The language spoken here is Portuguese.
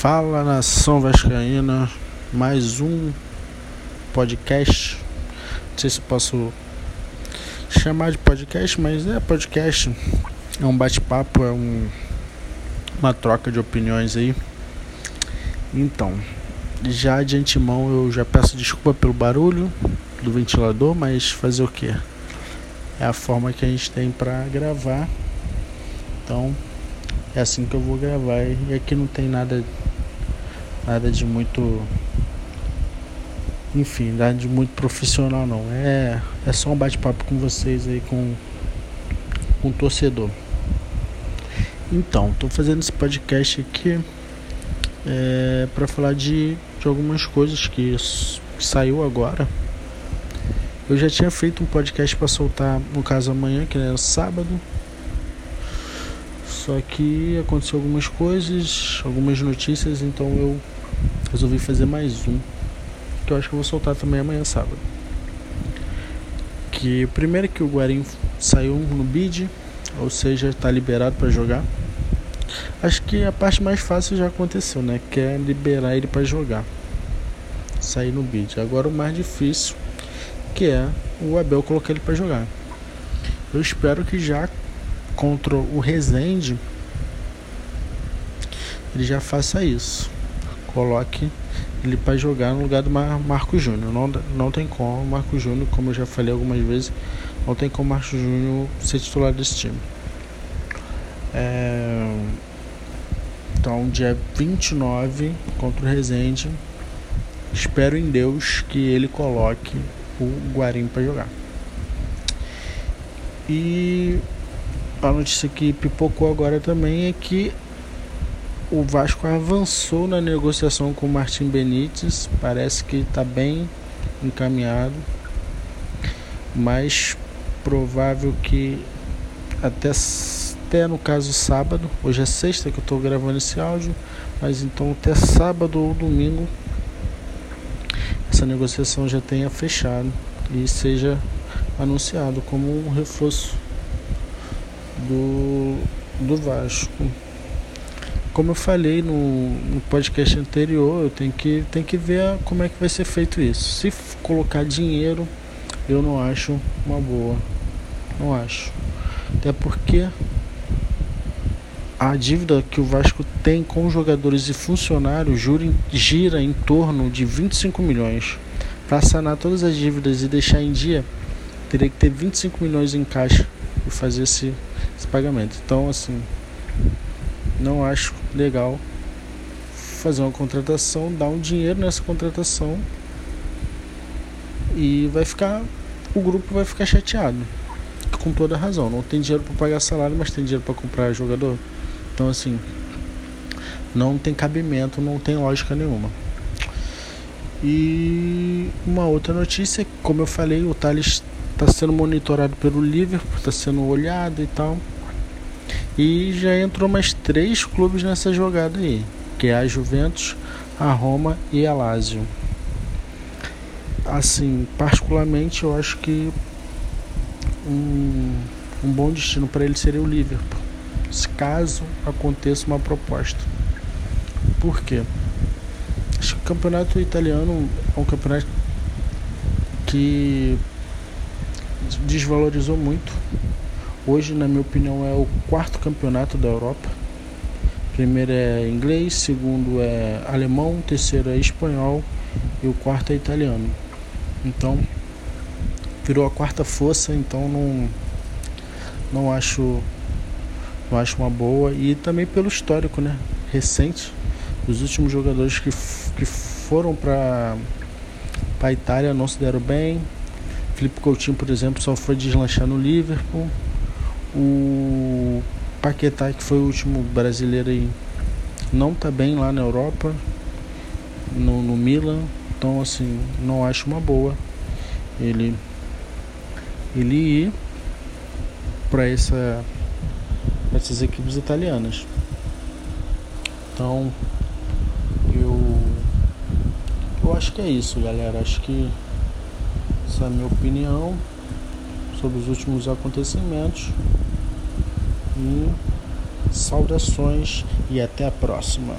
Fala nação vascaína, mais um podcast. Não sei se posso chamar de podcast, mas é podcast. É um bate-papo, é um, uma troca de opiniões aí. Então, já de antemão eu já peço desculpa pelo barulho do ventilador, mas fazer o que? É a forma que a gente tem para gravar. Então, é assim que eu vou gravar e aqui não tem nada nada de muito enfim, nada de muito profissional não. É é só um bate-papo com vocês aí com com o torcedor. Então, tô fazendo esse podcast aqui é, para falar de, de algumas coisas que, que saiu agora. Eu já tinha feito um podcast para soltar, no caso amanhã, que era sábado, só que aconteceu algumas coisas, algumas notícias, então eu resolvi fazer mais um. Que eu acho que eu vou soltar também amanhã sábado. Que primeiro que o Guarim saiu no bid, ou seja, está liberado para jogar. Acho que a parte mais fácil já aconteceu, né? Que é liberar ele para jogar. Sair no bid. Agora o mais difícil, que é o Abel colocar ele para jogar. Eu espero que já contra o Rezende, ele já faça isso. Coloque ele para jogar no lugar do Mar Marco Júnior. Não, não tem como, Marco Júnior, como eu já falei algumas vezes, não tem como Marco Júnior ser titular desse time. É... Então, dia 29 contra o Rezende, espero em Deus que ele coloque o Guarim para jogar. E a notícia que pipocou agora também é que o Vasco avançou na negociação com o Martim Benítez, parece que está bem encaminhado, mas provável que até, até no caso sábado, hoje é sexta que eu estou gravando esse áudio, mas então até sábado ou domingo essa negociação já tenha fechado e seja anunciado como um reforço do, do Vasco. Como eu falei no, no podcast anterior, eu tenho que, tenho que ver como é que vai ser feito isso. Se colocar dinheiro, eu não acho uma boa. Não acho. Até porque a dívida que o Vasco tem com jogadores e funcionários gira em torno de 25 milhões. Para sanar todas as dívidas e deixar em dia, teria que ter 25 milhões em caixa e fazer esse esse pagamento. Então, assim, não acho legal fazer uma contratação, dar um dinheiro nessa contratação e vai ficar o grupo vai ficar chateado. Com toda razão, não tem dinheiro para pagar salário, mas tem dinheiro para comprar jogador. Então assim, não tem cabimento, não tem lógica nenhuma. E uma outra notícia, como eu falei, o Thales está sendo monitorado pelo Liverpool, está sendo olhado e tal. E já entrou mais três clubes nessa jogada aí, que é a Juventus, a Roma e a Lazio. Assim, particularmente eu acho que um, um bom destino para ele seria o Liverpool, se caso aconteça uma proposta. Por quê? Acho que o campeonato italiano é um campeonato que desvalorizou muito. Hoje, na minha opinião, é o quarto campeonato da Europa. Primeiro é inglês, segundo é alemão, terceiro é espanhol e o quarto é italiano. Então, virou a quarta força, então não não acho não acho uma boa e também pelo histórico, né, recente. Os últimos jogadores que, que foram para para a Itália não se deram bem, Felipe Coutinho, por exemplo, só foi deslanchar no Liverpool. O Paquetá, que foi o último brasileiro aí, não tá bem lá na Europa, no, no Milan. Então, assim, não acho uma boa ele, ele ir para essa, essas equipes italianas. Então, eu, eu acho que é isso, galera. Acho que essa é a minha opinião sobre os últimos acontecimentos. E saudações e até a próxima.